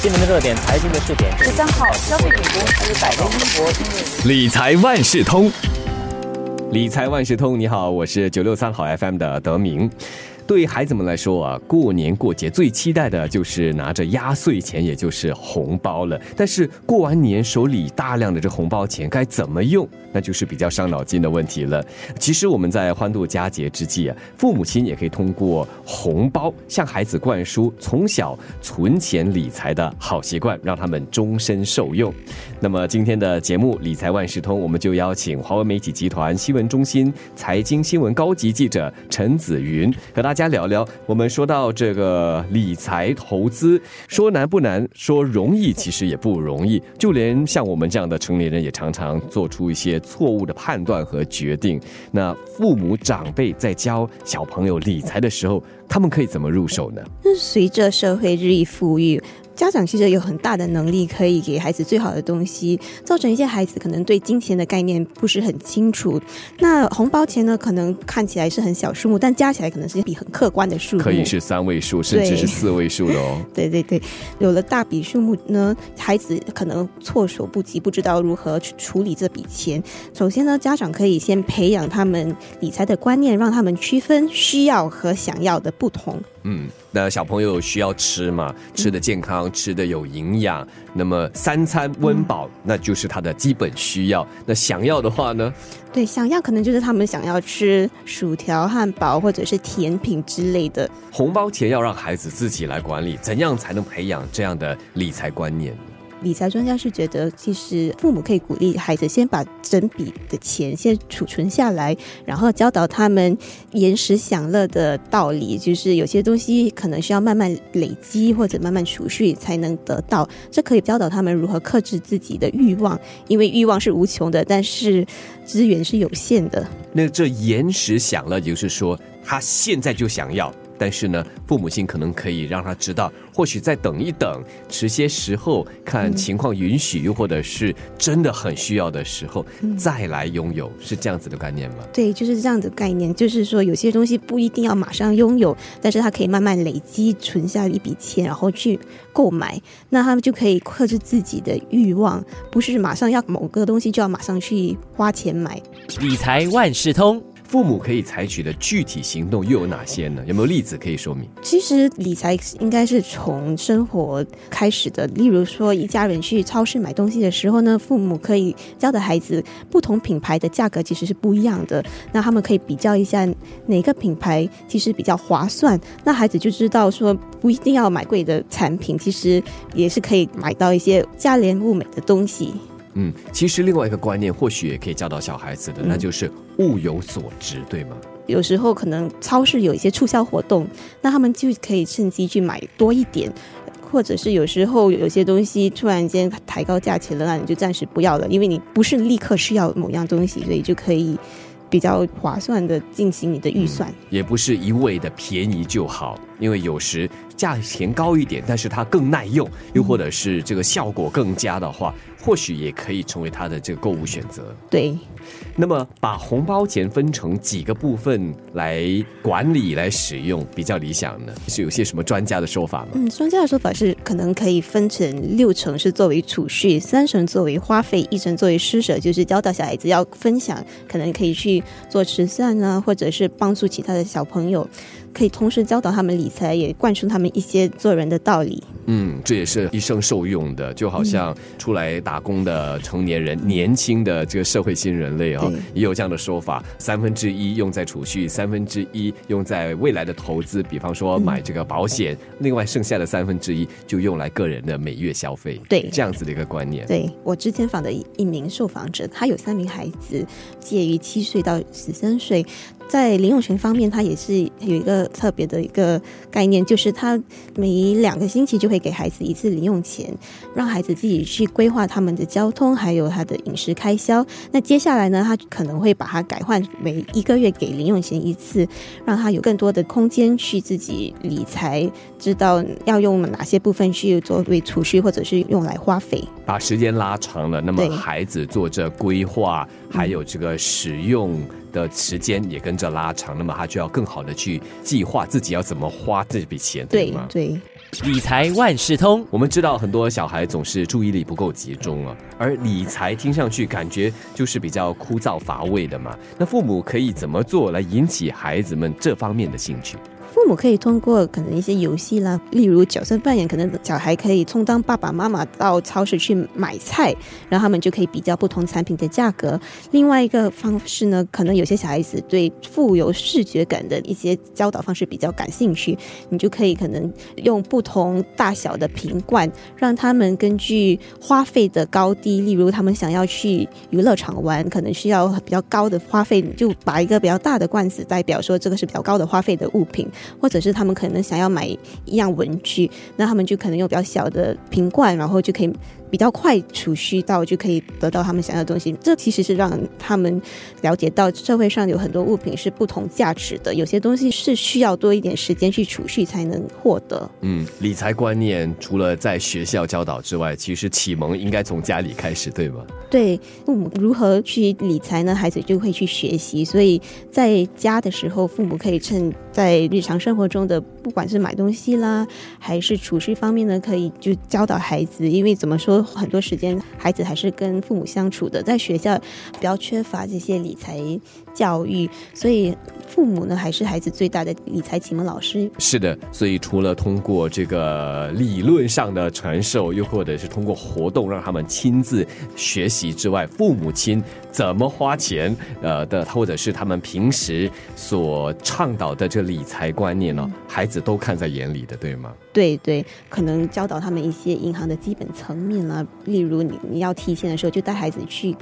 新闻的热点，财经的试点。十三号，消费品公司百威英博理财万事通，理财万事通，你好，我是九六三好 FM 的德明。对于孩子们来说啊，过年过节最期待的就是拿着压岁钱，也就是红包了。但是过完年手里大量的这红包钱该怎么用，那就是比较伤脑筋的问题了。其实我们在欢度佳节之际啊，父母亲也可以通过红包向孩子灌输从小存钱理财的好习惯，让他们终身受用。那么今天的节目《理财万事通》，我们就邀请华为媒体集团新闻中心财经新闻高级记者陈子云和大。家聊聊，我们说到这个理财投资，说难不难，说容易其实也不容易。就连像我们这样的成年人，也常常做出一些错误的判断和决定。那父母长辈在教小朋友理财的时候，他们可以怎么入手呢？那随着社会日益富裕。家长其实有很大的能力，可以给孩子最好的东西，造成一些孩子可能对金钱的概念不是很清楚。那红包钱呢，可能看起来是很小数目，但加起来可能是一笔很客观的数目，可以是三位数，甚至是四位数的哦。对对对，有了大笔数目呢，孩子可能措手不及，不知道如何去处理这笔钱。首先呢，家长可以先培养他们理财的观念，让他们区分需要和想要的不同。嗯，那小朋友需要吃嘛，吃的健康，吃的有营养，那么三餐温饱，那就是他的基本需要。那想要的话呢？对，想要可能就是他们想要吃薯条、汉堡或者是甜品之类的。红包钱要让孩子自己来管理，怎样才能培养这样的理财观念？理财专家是觉得，其实父母可以鼓励孩子先把整笔的钱先储存下来，然后教导他们延时享乐的道理。就是有些东西可能需要慢慢累积或者慢慢储蓄才能得到，这可以教导他们如何克制自己的欲望，因为欲望是无穷的，但是资源是有限的。那这延时享乐，就是说他现在就想要。但是呢，父母亲可能可以让他知道，或许再等一等，迟些时候看情况允许，又或者是真的很需要的时候再来拥有，是这样子的概念吗？对，就是这样的概念，就是说有些东西不一定要马上拥有，但是他可以慢慢累积，存下一笔钱，然后去购买，那他们就可以克制自己的欲望，不是马上要某个东西就要马上去花钱买。理财万事通。父母可以采取的具体行动又有哪些呢？有没有例子可以说明？其实理财应该是从生活开始的。例如说，一家人去超市买东西的时候呢，父母可以教的孩子，不同品牌的价格其实是不一样的。那他们可以比较一下哪个品牌其实比较划算，那孩子就知道说不一定要买贵的产品，其实也是可以买到一些价廉物美的东西。嗯，其实另外一个观念或许也可以教导小孩子的，那就是物有所值，对吗？有时候可能超市有一些促销活动，那他们就可以趁机去买多一点，或者是有时候有些东西突然间抬高价钱了，那你就暂时不要了，因为你不是立刻需要某样东西，所以就可以比较划算的进行你的预算，也不是一味的便宜就好，因为有时价钱高一点，但是它更耐用，又或者是这个效果更佳的话。或许也可以成为他的这个购物选择。对，那么把红包钱分成几个部分来管理、来使用比较理想呢？是有些什么专家的说法吗？嗯，专家的说法是可能可以分成六成是作为储蓄，三成作为花费，一成作为施舍，就是教导小孩子要分享，可能可以去做慈善啊，或者是帮助其他的小朋友。可以同时教导他们理财，也灌输他们一些做人的道理。嗯，这也是一生受用的，就好像出来打工的成年人、年轻的这个社会新人类啊，也有这样的说法：三分之一用在储蓄，三分之一用在未来的投资，比方说买这个保险，另外剩下的三分之一就用来个人的每月消费。对，这样子的一个观念。对我之前访的一名受访者，他有三名孩子，介于七岁到十三岁。在零用钱方面，他也是有一个特别的一个概念，就是他每两个星期就会给孩子一次零用钱，让孩子自己去规划他们的交通，还有他的饮食开销。那接下来呢，他可能会把它改换为一个月给零用钱一次，让他有更多的空间去自己理财，知道要用哪些部分去作为储蓄，或者是用来花费。把时间拉长了，那么孩子做着规划，还有这个使用。的时间也跟着拉长，那么他就要更好的去计划自己要怎么花这笔钱，对吗？对。理财万事通，我们知道很多小孩总是注意力不够集中啊，而理财听上去感觉就是比较枯燥乏味的嘛。那父母可以怎么做来引起孩子们这方面的兴趣？我可以通过可能一些游戏啦，例如角色扮演，可能小孩可以充当爸爸妈妈到超市去买菜，然后他们就可以比较不同产品的价格。另外一个方式呢，可能有些小孩子对富有视觉感的一些教导方式比较感兴趣，你就可以可能用不同大小的瓶罐，让他们根据花费的高低，例如他们想要去娱乐场玩，可能需要比较高的花费，就把一个比较大的罐子代表说这个是比较高的花费的物品。或者是他们可能想要买一样文具，那他们就可能用比较小的瓶罐，然后就可以。比较快储蓄到就可以得到他们想要的东西，这其实是让他们了解到社会上有很多物品是不同价值的，有些东西是需要多一点时间去储蓄才能获得。嗯，理财观念除了在学校教导之外，其实启蒙应该从家里开始，对吗？对，父母如何去理财呢？孩子就会去学习，所以在家的时候，父母可以趁在日常生活中的，不管是买东西啦，还是储蓄方面呢，可以就教导孩子，因为怎么说？很多时间，孩子还是跟父母相处的，在学校比较缺乏这些理财教育，所以父母呢还是孩子最大的理财启蒙老师。是的，所以除了通过这个理论上的传授，又或者是通过活动让他们亲自学习之外，父母亲怎么花钱，呃的，或者是他们平时所倡导的这理财观念呢，孩子都看在眼里的，对吗？对对，可能教导他们一些银行的基本层面啊，例如你你要提现的时候，就带孩子去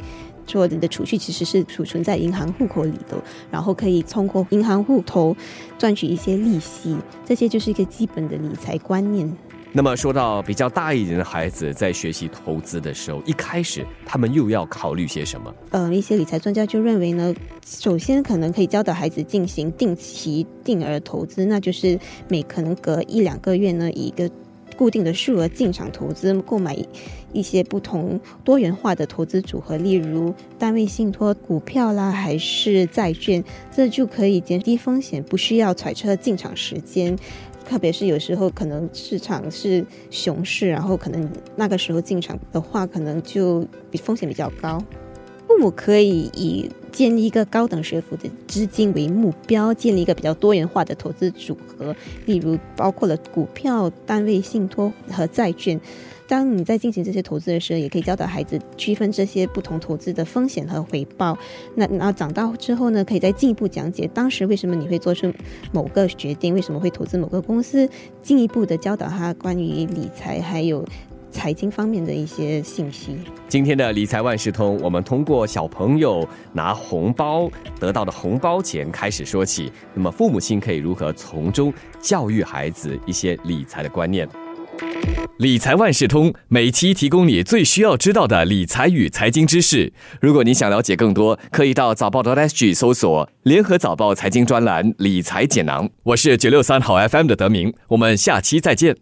做你的储蓄，其实是储存在银行户口里的，然后可以通过银行户头赚取一些利息，这些就是一个基本的理财观念。那么说到比较大一点的孩子在学习投资的时候，一开始他们又要考虑些什么？呃，一些理财专家就认为呢，首先可能可以教导孩子进行定期定额投资，那就是每可能隔一两个月呢，以一个固定的数额进场投资，购买一些不同多元化的投资组合，例如单位信托、股票啦，还是债券，这就可以减低风险，不需要揣测进场时间。特别是有时候可能市场是熊市，然后可能那个时候进场的话，可能就比风险比较高。父母可以以建立一个高等学府的资金为目标，建立一个比较多元化的投资组合，例如包括了股票、单位信托和债券。当你在进行这些投资的时候，也可以教导孩子区分这些不同投资的风险和回报。那然后长大之后呢，可以再进一步讲解当时为什么你会做出某个决定，为什么会投资某个公司，进一步的教导他关于理财还有财经方面的一些信息。今天的理财万事通，我们通过小朋友拿红包得到的红包钱开始说起。那么父母亲可以如何从中教育孩子一些理财的观念？理财万事通每期提供你最需要知道的理财与财经知识。如果你想了解更多，可以到早报的 SG 搜索“联合早报财经专栏理财简囊”。我是九六三好 FM 的德明，我们下期再见。